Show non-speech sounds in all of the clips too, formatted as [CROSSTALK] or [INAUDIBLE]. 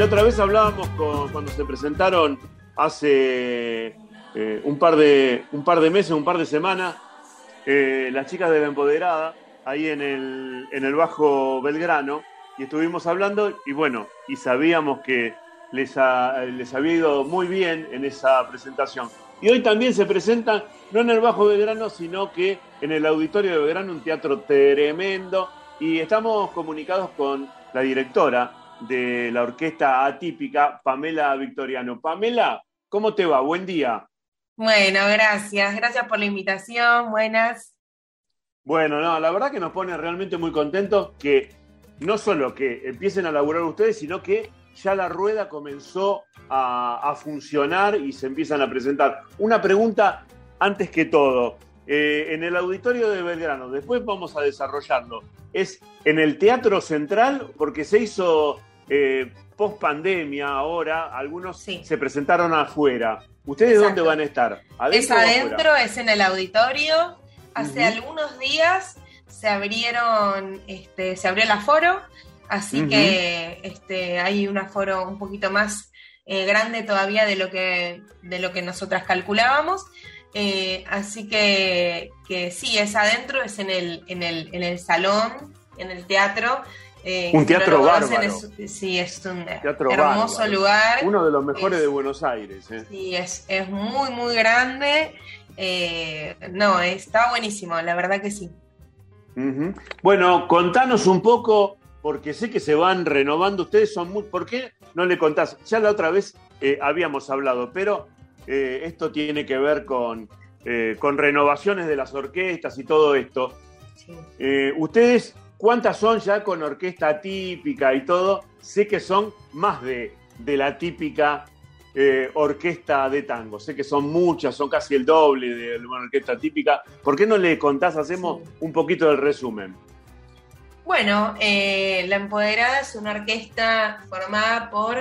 la otra vez hablábamos con, cuando se presentaron hace eh, un, par de, un par de meses, un par de semanas, eh, las chicas de la Empoderada, ahí en el, en el Bajo Belgrano, y estuvimos hablando, y bueno, y sabíamos que les, les había ido muy bien en esa presentación. Y hoy también se presentan, no en el Bajo Belgrano, sino que en el Auditorio de Belgrano, un teatro tremendo. Y estamos comunicados con la directora de la orquesta atípica, Pamela Victoriano. Pamela, ¿cómo te va? Buen día. Bueno, gracias. Gracias por la invitación. Buenas. Bueno, no, la verdad que nos pone realmente muy contentos que no solo que empiecen a laburar ustedes, sino que ya la rueda comenzó a, funcionar y se empiezan a presentar. Una pregunta antes que todo. Eh, en el auditorio de Belgrano, después vamos a desarrollarlo. ¿Es en el Teatro Central? Porque se hizo eh, post pandemia ahora, algunos se presentaron afuera. ¿Ustedes dónde van a estar? es adentro, es en el auditorio. Hace algunos días se abrieron, este, se abrió el aforo, así que este, hay un aforo un poquito más eh, grande todavía de lo que, de lo que nosotras calculábamos. Eh, así que, que, sí, es adentro, es en el, en el, en el salón, en el teatro. Eh, un teatro bárbaro. sí, es un hermoso lugar. Uno de los mejores de Buenos Aires. Sí, es, es muy, muy grande. no, está buenísimo, la verdad que sí. Bueno, contanos un poco, porque sé que se van renovando. Ustedes son muy. ¿Por qué no le contás? Ya la otra vez eh, habíamos hablado, pero eh, esto tiene que ver con, eh, con renovaciones de las orquestas y todo esto. ustedes, ¿cuántas son ya con orquesta típica y todo? Sé que son más de, de la típica eh, orquesta de tango. Sé que son muchas, son casi el doble de una orquesta típica. ¿Por qué no le contás, hacemos un poquito del resumen? Bueno, eh, La Empoderada es una orquesta formada por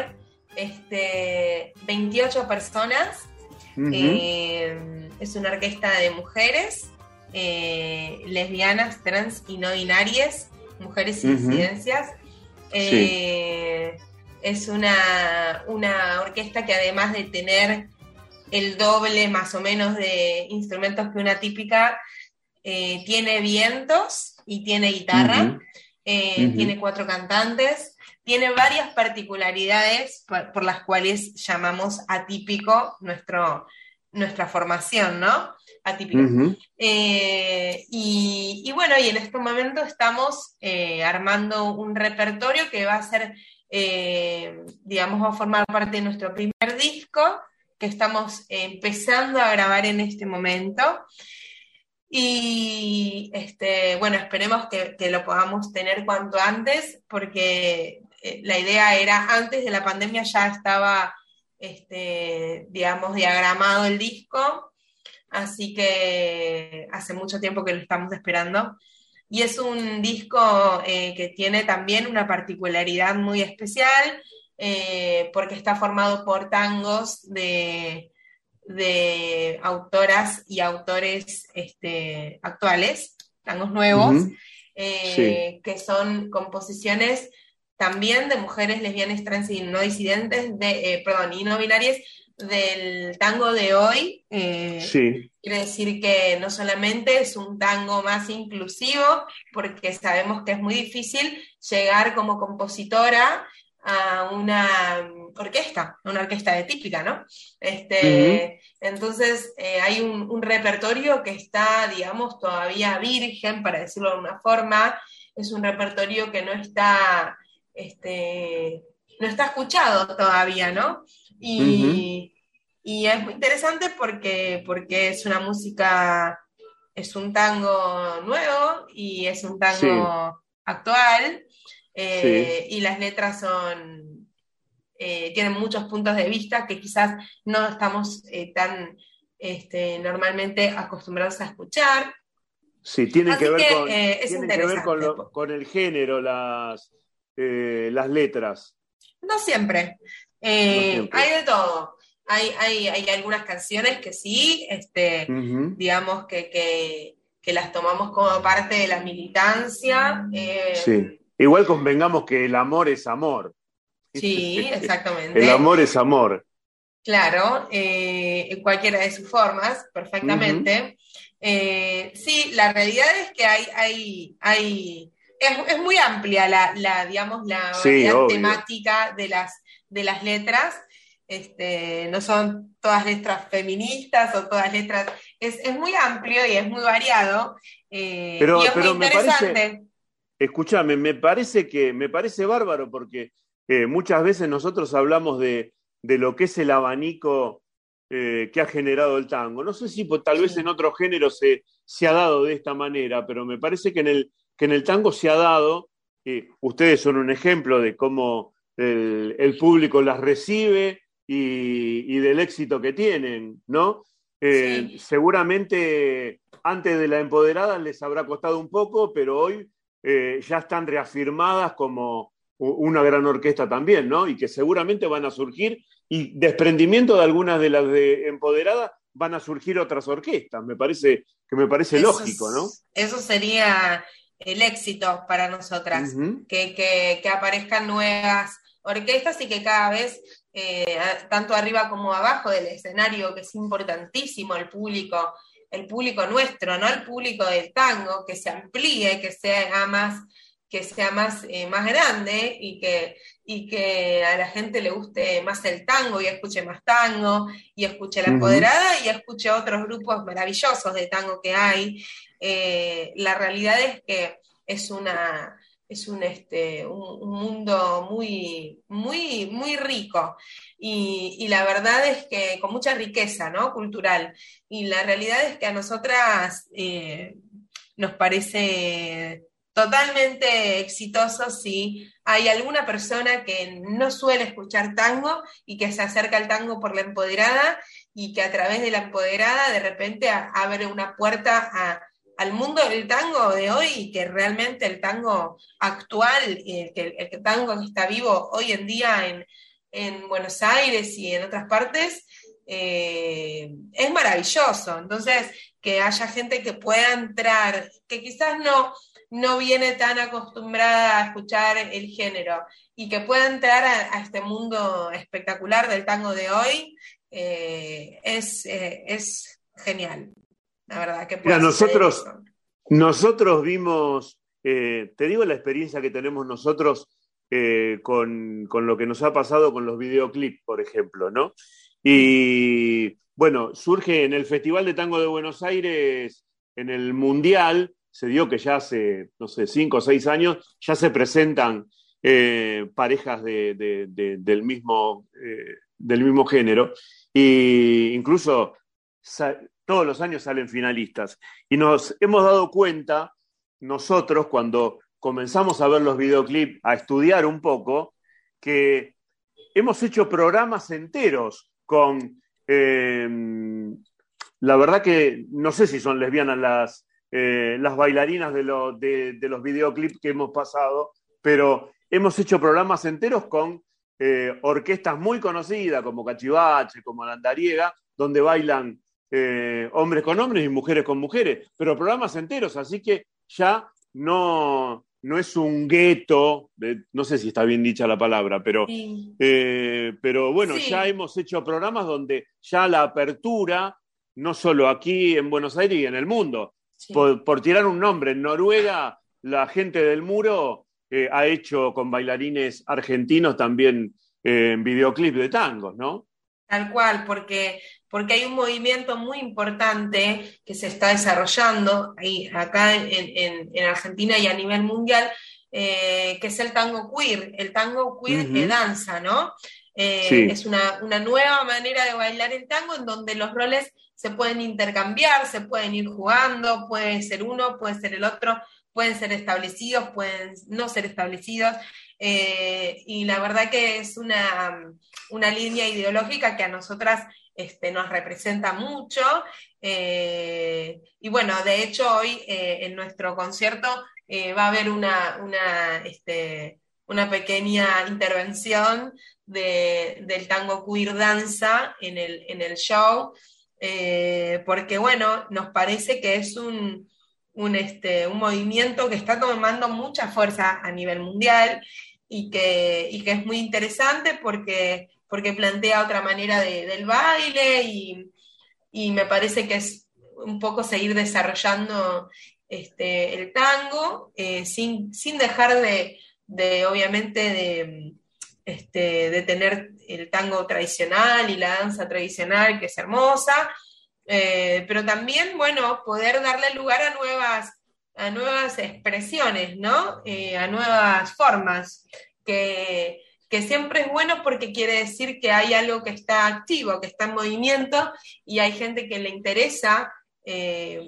este, 28 personas. Eh, es una orquesta de mujeres, lesbianas, trans y no binarias, mujeres y disidencias es una, orquesta que además de tener el doble más o menos de instrumentos que una típica, eh, tiene vientos y tiene guitarra, eh, tiene cuatro cantantes, tiene varias particularidades por, las cuales llamamos atípico nuestro, nuestra formación, ¿no? Atípico. Eh, y, y, bueno, y en este momento estamos armando un repertorio que va a ser eh, digamos, va a formar parte de nuestro primer disco que estamos empezando a grabar en este momento. Y este, bueno, esperemos que, lo podamos tener cuanto antes, porque eh, la idea era, antes de la pandemia ya estaba, este, digamos, diagramado el disco, así que hace mucho tiempo que lo estamos esperando. Y es un disco eh, que tiene también una particularidad muy especial eh, porque está formado por tangos de, autoras y autores este, actuales, tangos nuevos, eh, que son composiciones también de mujeres lesbianas, trans y no disidentes, de, perdón, y no binarias, del tango de hoy. Eh, sí. Quiere decir que no solamente es un tango más inclusivo, porque sabemos que es muy difícil llegar como compositora a una orquesta, una orquesta de típica, ¿no? Este, Entonces eh, hay un, repertorio que está, digamos, todavía virgen, para decirlo de una forma, es un repertorio que no está, este, no está escuchado todavía, ¿no? Y, es muy interesante porque, porque es una música, es un tango nuevo y es un tango actual. Eh, y las letras son, eh, tienen muchos puntos de vista que quizás no estamos eh, tan este, normalmente acostumbrados a escuchar. Sí, tienen que ver, con, que ver con, el género, las, las letras. No siempre. Eh, hay de todo. Hay, hay, algunas canciones que sí, este, digamos que, las tomamos como parte de la militancia. Eh, sí. Igual convengamos que el amor es amor. Sí, [LAUGHS] exactamente. El amor es amor. Claro, eh, en cualquiera de sus formas, perfectamente. Eh, sí, la realidad es que hay, hay, hay es, muy amplia la, digamos, la temática de las, de las letras. Este, no son todas letras feministas o todas letras. Es, muy amplio y es muy variado. Eh, pero, es muy interesante. escúchame, me parece que me parece bárbaro porque muchas veces nosotros hablamos de, de lo que es el abanico eh, que ha generado el tango. No sé si pues, tal vez en otro género se, se, ha dado de esta manera, pero me parece que en el, que en el tango se ha dado, eh, ustedes son un ejemplo de cómo el, público las recibe y, del éxito que tienen, ¿no? Eh, seguramente antes de la empoderada les habrá costado un poco, pero hoy ya están reafirmadas como, una gran orquesta también, ¿no? Y que seguramente van a surgir, y desprendimiento de algunas de las de Empoderada, van a surgir otras orquestas, me parece, que me parece lógico, ¿no? Eso sería el éxito para nosotras, que, aparezcan nuevas orquestas y que cada vez, eh, tanto arriba como abajo del escenario, que es importantísimo el público, el público nuestro, ¿no? El público del tango, que se amplíe, que sea más que sea más, eh, más grande y que, y que a la gente le guste más el tango y escuche más tango y escuche la empoderada y escuche otros grupos maravillosos de tango que hay. Eh, la realidad es que es una es un, este, un, mundo muy, muy, muy rico y, la verdad es que con mucha riqueza ¿no? cultural. Y la realidad es que a nosotras eh, nos parece totalmente exitoso si hay alguna persona que no suele escuchar tango y que se acerca al tango por la empoderada y que a través de la empoderada de repente abre una puerta al mundo del tango de hoy que realmente el tango actual, el, el, tango que está vivo hoy en día en, Buenos Aires y en otras partes, eh, es maravilloso. Entonces, que haya gente que pueda entrar, que quizás no, no viene tan acostumbrada a escuchar el género y que pueda entrar a, este mundo espectacular del tango de hoy, eh, es, eh, es, genial. La verdad que nosotros, nosotros vimos, eh, te digo la experiencia que tenemos nosotros con, con, lo que nos ha pasado con los videoclips, por ejemplo, ¿no? Y bueno, surge en el Festival de Tango de Buenos Aires, en el Mundial, se dio que ya hace, no sé, cinco o seis años, ya se presentan eh, parejas del, mismo, eh, del mismo género, e incluso todos los años salen finalistas. Y nos hemos dado cuenta, nosotros, cuando comenzamos a ver los videoclips, a estudiar un poco, que hemos hecho programas enteros con... Eh, la verdad que no sé si son lesbianas las, eh, las bailarinas de, los videoclips que hemos pasado, pero hemos hecho programas enteros con eh, orquestas muy conocidas como Cachivache, como Landariega, donde bailan eh, hombres con hombres y mujeres con mujeres, pero programas enteros, así que ya no, no es un gueto, no sé si está bien dicha la palabra, pero, pero bueno, ya hemos hecho programas donde ya la apertura, no solo aquí en Buenos Aires y en el mundo, por, tirar un nombre, en Noruega la gente del muro eh, ha hecho con bailarines argentinos también eh, videoclips de tangos, ¿no? Tal cual, porque, porque hay un movimiento muy importante que se está desarrollando ahí, acá en, Argentina y a nivel mundial, eh, que es el tango queer, el tango queer de danza, ¿no? Es una, una, nueva manera de bailar el tango en donde los roles se pueden intercambiar, se pueden ir jugando, puede ser uno, puede ser el otro, pueden ser establecidos, pueden no ser establecidos. Eh, y la verdad que es una, línea ideológica que a nosotras este, nos representa mucho. Eh, y bueno, de hecho hoy eh, en nuestro concierto va a haber una, una, este, una pequeña intervención del tango queer danza en el, en el show. Eh, porque bueno, nos parece que es este, un, movimiento que está tomando mucha fuerza a nivel mundial y que, que es muy interesante porque, porque plantea otra manera del baile y, me parece que es un poco seguir desarrollando este, el tango eh, sin, dejar de, obviamente, de, este, de tener el tango tradicional y la danza tradicional, que es hermosa, eh, pero también, bueno, poder darle lugar a nuevas, a nuevas expresiones, ¿no? Eh, a nuevas formas, que, siempre es bueno porque quiere decir que hay algo que está activo, que está en movimiento y hay gente que le interesa eh,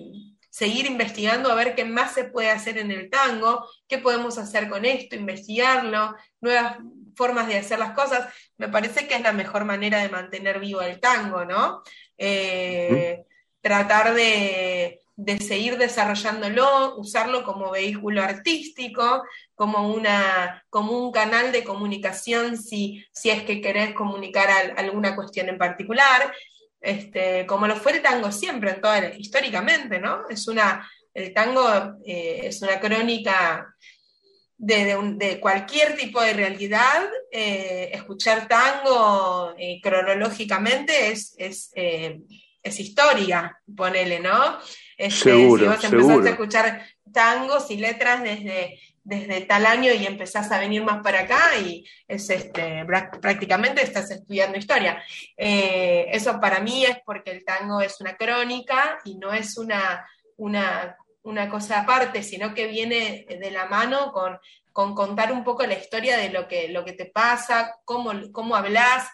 seguir investigando a ver qué más se puede hacer en el tango, qué podemos hacer con esto, investigarlo, nuevas formas de hacer las cosas. Me parece que es la mejor manera de mantener vivo el tango, ¿no? Eh, tratar de, seguir desarrollándolo, usarlo como vehículo artístico, como, una, como un canal de comunicación si, si es que querés comunicar alguna cuestión en particular, este, como lo fue el tango siempre, históricamente, ¿no? Es una, el tango eh, es una crónica de, cualquier tipo de realidad, eh, escuchar tango eh, cronológicamente es, es, eh, es, historia, ponele, ¿no? Este, si vos empezaste a escuchar tangos y letras desde, desde tal año y empezás a venir más para acá y es este, prácticamente estás estudiando historia. eso para mí es porque el tango es una crónica y no es una, una una cosa aparte, sino que viene de la mano con, contar un poco la historia de lo que, lo que te pasa, cómo, cómo hablas,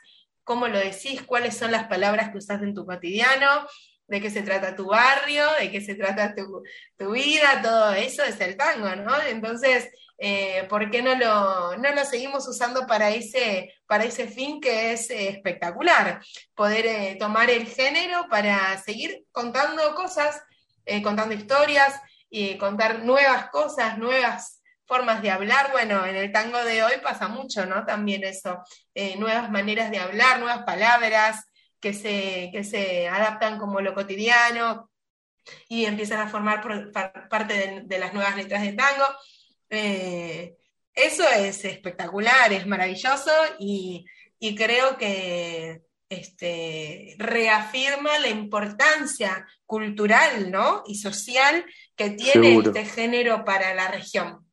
cómo lo decís, cuáles son las palabras que usas en tu cotidiano, de qué se trata tu barrio, de qué se trata tu, vida, todo eso es el tango, ¿no? Entonces, eh, ¿por qué no lo, no lo seguimos usando para ese, para ese fin que es espectacular? Poder eh, tomar el género para seguir contando cosas eh, contando historias y contar nuevas cosas, nuevas formas de hablar. Bueno, en el tango de hoy pasa mucho, ¿no? También eso, nuevas maneras de hablar, nuevas palabras que se, se adaptan como lo cotidiano y empiezan a formar parte de, las nuevas letras de tango. Eh, eso es espectacular, es maravilloso y creo que este, reafirma la importancia cultural ¿no? y social que tiene este género para la región.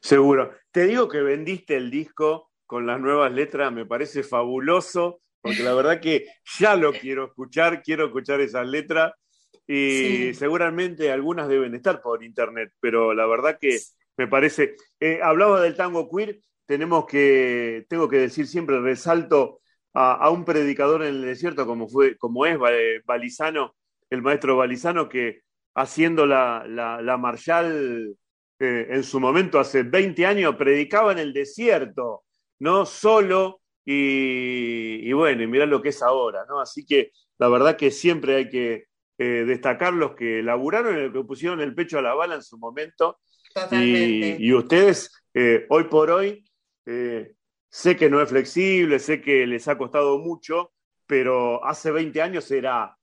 Seguro. Te digo que vendiste el disco con las nuevas letras, me parece fabuloso, porque la verdad que ya lo quiero escuchar, quiero escuchar esas letras y seguramente algunas deben estar por internet, pero la verdad que me parece, eh, hablaba del tango queer, tenemos que, tengo que decir siempre, resalto a, un predicador en el desierto como, fue, como es Balizano, el maestro Balizano, que haciendo la, la, Marshall eh, en su momento, hace 20 años, predicaba en el desierto, ¿no? Solo, y, bueno, y mirá lo que es ahora, ¿no? Así que la verdad que siempre hay que eh, destacar los que laburaron y los que pusieron el pecho a la bala en su momento. Y, y, ustedes, eh, hoy por hoy, Sé que no es flexible, sé que les ha costado mucho, pero hace 20 años era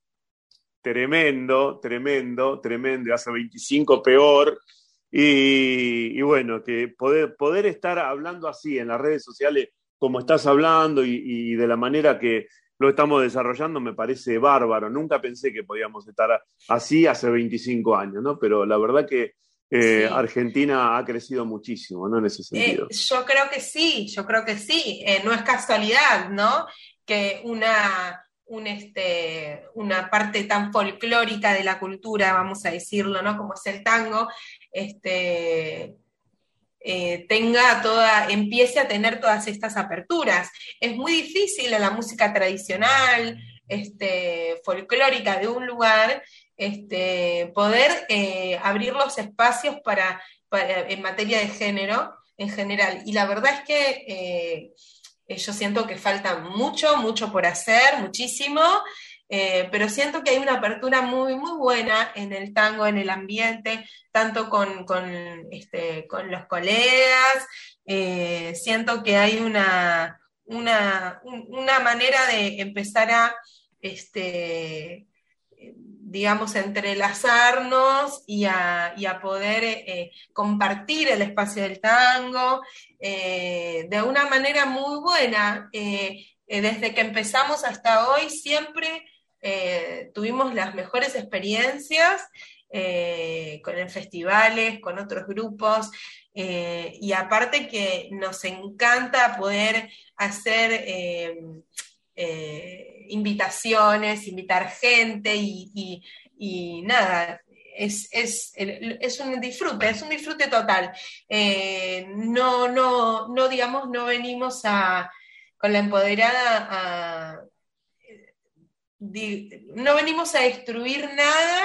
tremendo, tremendo, tremendo, hace 25 peor. Y, bueno, que poder, poder estar hablando así en las redes sociales como estás hablando y, de la manera que lo estamos desarrollando me parece bárbaro. Nunca pensé que podíamos estar así hace 25 años, ¿no? Pero la verdad que eh, Argentina ha crecido muchísimo, ¿no? En ese sentido. Eh, yo creo que sí, yo creo que sí. Eh, no es casualidad, ¿no? Que una, este, una parte tan folclórica de la cultura, vamos a decirlo, ¿no? Como es el tango, este, tenga toda, empiece a tener todas estas aperturas. Es muy difícil en la música tradicional, este, folclórica de un lugar, este, poder eh, abrir los espacios para, en materia de género en general. Y la verdad es que eh, yo siento que falta mucho, mucho por hacer, muchísimo, eh, pero siento que hay una apertura muy, muy buena en el tango, en el ambiente, tanto con, este, con los colegas, siento que hay una, una, una manera de empezar a... Este, digamos, entrelazarnos y a, poder eh, compartir el espacio del tango eh, de una manera muy buena. Eh, desde que empezamos hasta hoy siempre tuvimos las mejores experiencias con en festivales, con otros grupos, y aparte que nos encanta poder hacer eh, invitaciones, invitar gente y, nada, es, un disfrute, es un disfrute total. Eh, no, no, no, digamos, no venimos a, con la empoderada a, no venimos a destruir nada,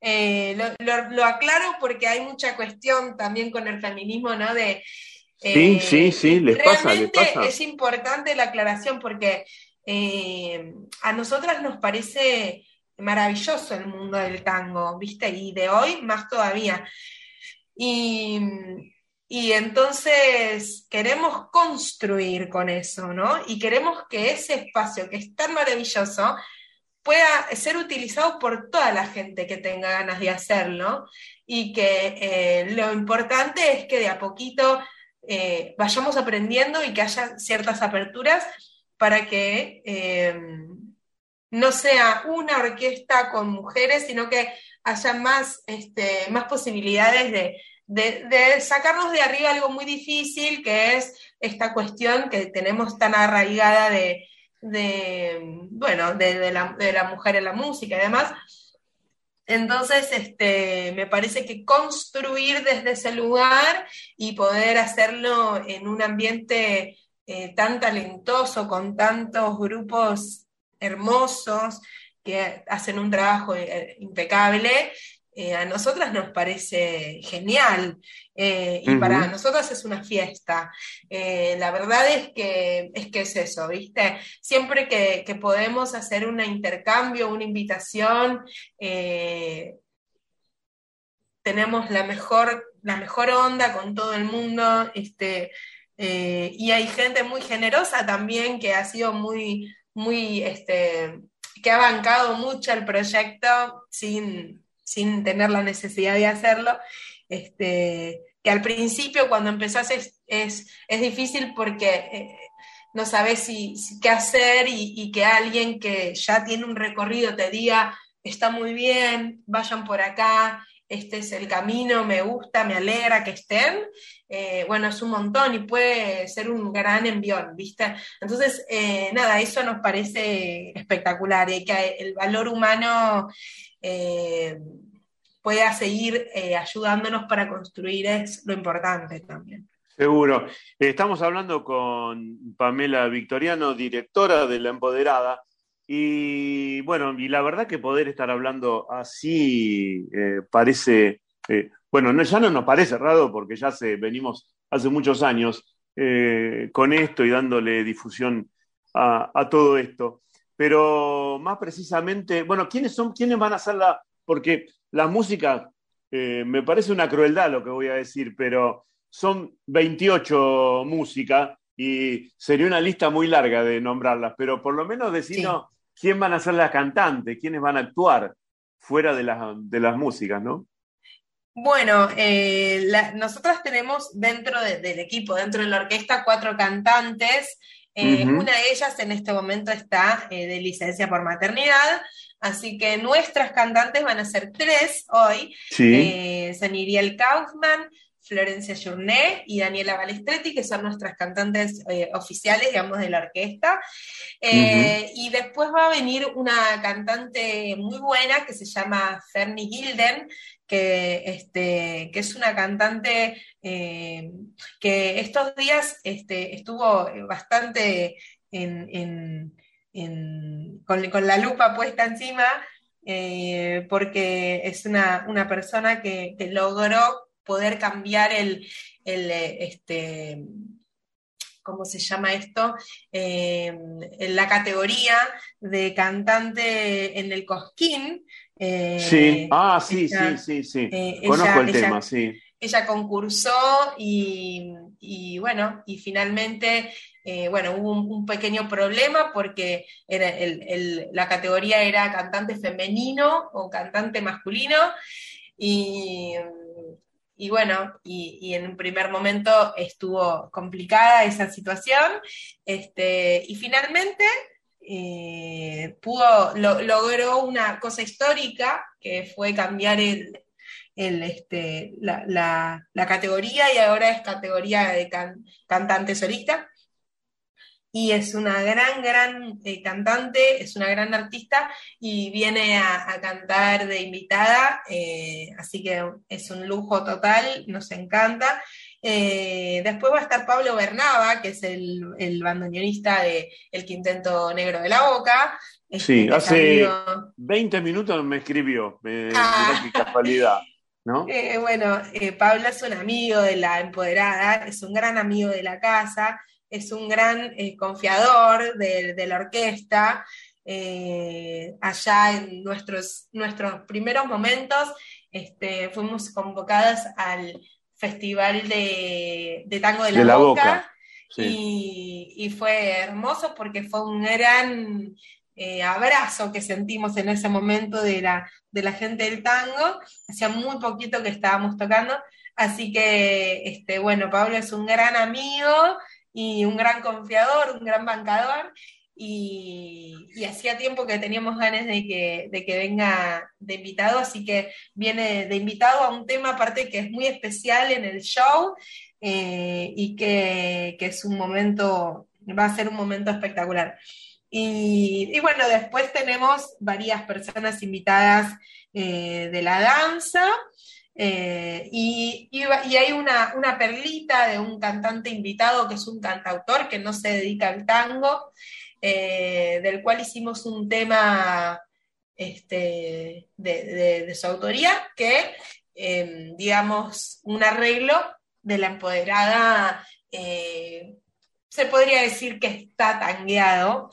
eh, lo, aclaro porque hay mucha cuestión también con el feminismo, ¿no? De, sí, sí, sí, les pasa, les pasa. Es importante la aclaración porque eh, a nosotras nos parece maravilloso el mundo del tango, ¿viste? Y de hoy más todavía. Y, entonces queremos construir con eso, ¿no? Y queremos que ese espacio que es tan maravilloso pueda ser utilizado por toda la gente que tenga ganas de hacerlo y que eh, lo importante es que de a poquito eh, vayamos aprendiendo y que haya ciertas aperturas para que em, no sea una orquesta con mujeres, sino que haya más, este, más posibilidades de, sacarnos de arriba algo muy difícil, que es esta cuestión que tenemos tan arraigada de, bueno, de, la, mujer en la música y demás. Entonces, este, me parece que construir desde ese lugar y poder hacerlo en un ambiente eh, tan talentoso, con tantos grupos hermosos que hacen un trabajo eh, impecable, eh, a nosotras nos parece genial y para nosotras es una fiesta. la verdad es que, es que es eso, ¿viste? Siempre que, podemos hacer un intercambio, una invitación, tenemos la mejor, la mejor onda con todo el mundo. Este, eh, y hay gente muy generosa también que ha sido muy, muy, este, que ha bancado mucho el proyecto sin, sin tener la necesidad de hacerlo. Este, que al principio cuando empezás es, es, difícil porque eh, no sabes si, qué hacer y, y, que alguien que ya tiene un recorrido te diga, está muy bien, vayan por acá, este es el camino, me gusta, me alegra que estén, eh, bueno, es un montón y puede ser un gran envión, ¿viste? Entonces, eh, nada, eso nos parece espectacular y que el valor humano eh, pueda seguir ayudándonos para construir es lo importante también. Seguro. Estamos hablando con Pamela Victoriano, directora de La Empoderada, y bueno, y la verdad que poder estar hablando así eh, parece, eh, bueno, no, ya no nos parece raro porque ya se, venimos hace muchos años eh, con esto y dándole difusión a, todo esto. Pero más precisamente, bueno, ¿quiénes son, quiénes van a hacer la, porque la música, me parece una crueldad lo que voy a decir, pero son 28 músicas y sería una lista muy larga de nombrarlas, pero por lo menos decirnos quién van a ser las cantantes, quiénes van a actuar fuera de, de las músicas, ¿no? Bueno, eh, nosotras tenemos dentro del equipo, dentro de la orquesta, cuatro cantantes. Eh, una de ellas en este momento está eh, de licencia por maternidad, así que nuestras cantantes van a ser tres hoy. Sí. son Iriel Kaufman, Florencia Journet y Daniela Balestretti, que son nuestras cantantes eh, oficiales, digamos, de la orquesta. Eh, y después va a venir una cantante muy buena que se llama Fernie Gilden, que, este, que es una cantante eh, que estos días este, estuvo bastante con, la lupa puesta encima, porque es una, persona que, que logró poder cambiar el, eh, este, ¿cómo se llama esto? en eh, la categoría de cantante en el Cosquín. Eh, sí, ah, sí, sí, sí, sí. Conozco el tema, sí. Ella concursó y, bueno, y finalmente eh, bueno, hubo un, pequeño problema porque era la categoría era cantante femenino o cantante masculino y, bueno, y, en un primer momento estuvo complicada esa situación este, y finalmente eh, pudo, logró una cosa histórica que fue cambiar el, este, la, categoría y ahora es categoría de cantante solista y es una gran, gran eh, cantante, es una gran artista y viene a, cantar de invitada, eh, así que es un lujo total, nos encanta. Eh, después va a estar Pablo Bernaba, que es el, el bandoneonista de El Quintento Negro de la Boca. Sí, este, hace 20 minutos me escribió, ah. casualidad. ¿No? [LAUGHS] bueno, Pablo es un amigo de la empoderada, es un gran amigo de la casa, es un gran eh, confiador de, la orquesta. Eh, allá en nuestros, nuestros primeros momentos este, fuimos convocadas al Festival de, Tango de la, Boca, y, fue hermoso porque fue un gran eh, abrazo que sentimos en ese momento de la, de la gente del tango. Hacía muy poquito que estábamos tocando, así que, este, bueno, Pablo es un gran amigo y un gran confiador, un gran bancador, y, hacía tiempo que teníamos ganas de que, de que, venga de invitado, así que viene de invitado a un tema aparte que es muy especial en el show eh, y que, es un momento, va a ser un momento espectacular. Y, bueno, después tenemos varias personas invitadas eh, de la danza. Eh, y, hay una, perlita de un cantante invitado que es un cantautor que no se dedica al tango, eh, del cual hicimos un tema este, de, su autoría, que, em, digamos, un arreglo de la empoderada, eh, se podría decir que está tangueado.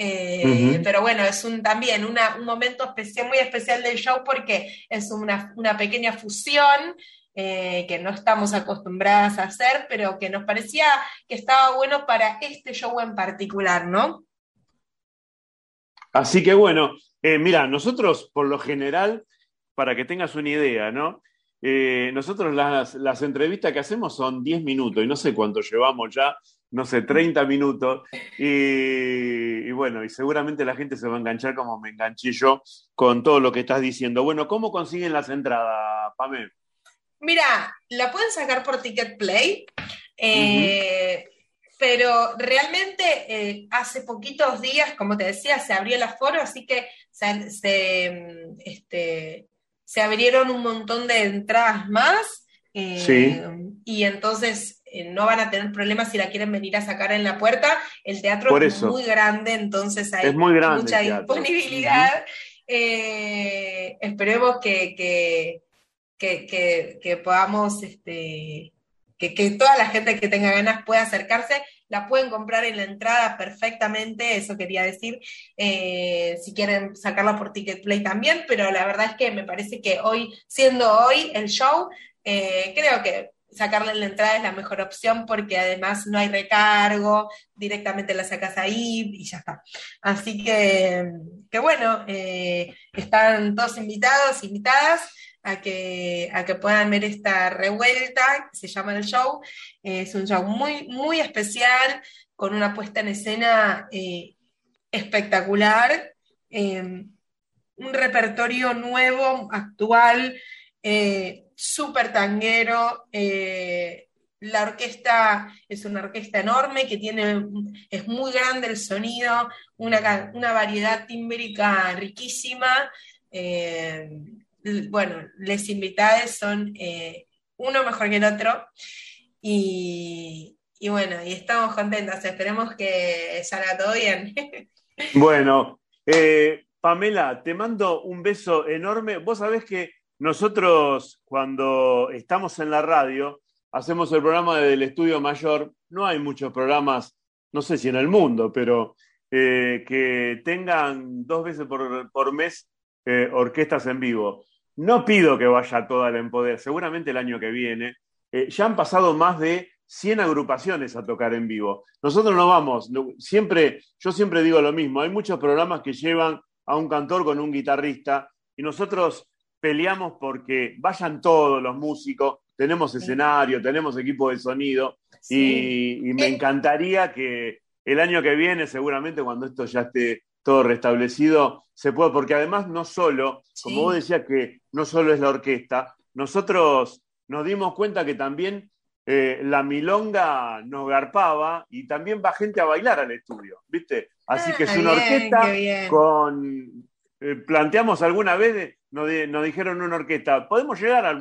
Eh, pero bueno, es un, también un momento especial, muy especial del show porque es una, pequeña fusión eh, que no estamos acostumbradas a hacer, pero que nos parecía que estaba bueno para este show en particular, ¿no? Así que bueno, eh, mira, nosotros por lo general, para que tengas una idea, ¿no? nosotros las, las, entrevistas que hacemos son 10 minutos y no sé cuánto llevamos ya no sé, 30 minutos. Y, bueno, y seguramente la gente se va a enganchar como me enganché yo con todo lo que estás diciendo. Bueno, ¿cómo consiguen las entradas, Pamela? Mira, la pueden sacar por Ticket Play, eh, pero realmente eh, hace poquitos días, como te decía, se abrió el aforo, así que se, este, se abrieron un montón de entradas más. Eh, y entonces no van a tener problemas si la quieren venir a sacar en la puerta. El teatro es muy grande, entonces hay mucha disponibilidad. Eh, esperemos que, que, podamos, este, que, toda la gente que tenga ganas pueda acercarse. La pueden comprar en la entrada perfectamente, eso quería decir, eh, si quieren sacarla por Ticket Play también, pero la verdad es que me parece que hoy, siendo hoy el show, creo que sacarle la entrada es la mejor opción porque además no hay recargo, directamente la sacas ahí y ya está. Así que, que bueno, eh, están todos invitados, invitadas a que, a que puedan ver esta revuelta, se llama el show. es un show muy, muy especial, con una puesta en escena eh, espectacular, eh, un repertorio nuevo, actual, súper tanguero. Eh, la orquesta es una orquesta enorme que tiene, es muy grande el sonido, una, variedad tímbrica riquísima. Eh, bueno, les invitados son eh, uno mejor que el otro. Y, y bueno, y estamos contentas. Esperemos que salga todo bien. Bueno, Pamela, te mando un beso enorme. Vos sabés que nosotros, cuando estamos en la radio, hacemos el programa del estudio mayor. No hay muchos programas, no sé si en el mundo, pero eh, que tengan dos veces por, mes eh, orquestas en vivo. No pido que vaya toda la Empoder, seguramente el año que viene. Eh, ya han pasado más de 100 agrupaciones a tocar en vivo. Nosotros no vamos, siempre, yo siempre digo lo mismo, hay muchos programas que llevan a un cantor con un guitarrista y nosotros peleamos porque vayan todos los músicos, tenemos escenario, tenemos equipo de sonido y, me eh. encantaría que el año que viene, seguramente cuando esto ya esté todo restablecido, se pueda, porque además no solo, como vos decías que no solo es la orquesta, nosotros nos dimos cuenta que también eh, la milonga nos garpaba y también va gente a bailar al estudio, ¿viste? Así que es ah, una orquesta con... Eh, planteamos alguna vez, nos, dijeron una orquesta, ¿podemos llegar a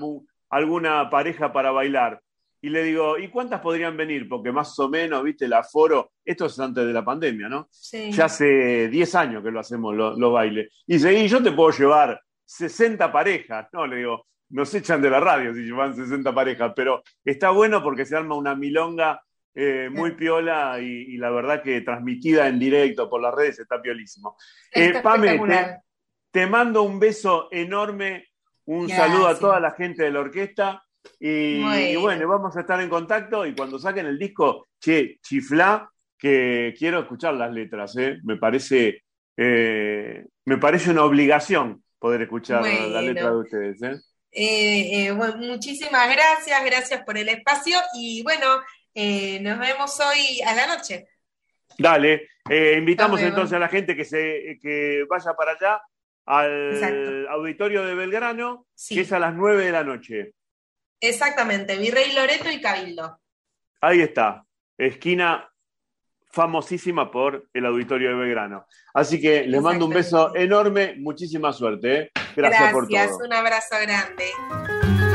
alguna pareja para bailar? Y le digo, ¿y cuántas podrían venir? Porque más o menos, viste, el aforo, esto es antes de la pandemia, ¿no? Sí. Ya hace 10 años que lo hacemos, los bailes. Y dice, y yo te puedo llevar 60 parejas. No, le digo, nos echan de la radio si llevan 60 parejas, pero está bueno porque se arma una milonga eh, muy piola y, la verdad que transmitida en directo por las redes está piolísimo. Eh, Pame, te, mando un beso enorme, un saludo a toda la gente de la orquesta y, bueno, vamos a estar en contacto y cuando saquen el disco, che, chifla, que quiero escuchar las letras, ¿eh? me parece... me parece una obligación poder escuchar la letra de ustedes. ¿eh? Eh, eh, muchísimas gracias, gracias por el espacio y bueno, eh, nos vemos hoy a la noche. Dale, invitamos entonces a la gente que, se, que vaya para allá al auditorio de Belgrano, que es a las 9 de la noche. Exactamente, Virrey Loreto y Cabildo. Ahí está, esquina famosísima por el auditorio de Belgrano. Así que les mando un beso enorme, muchísima suerte. Gracias, por todo. un abrazo grande.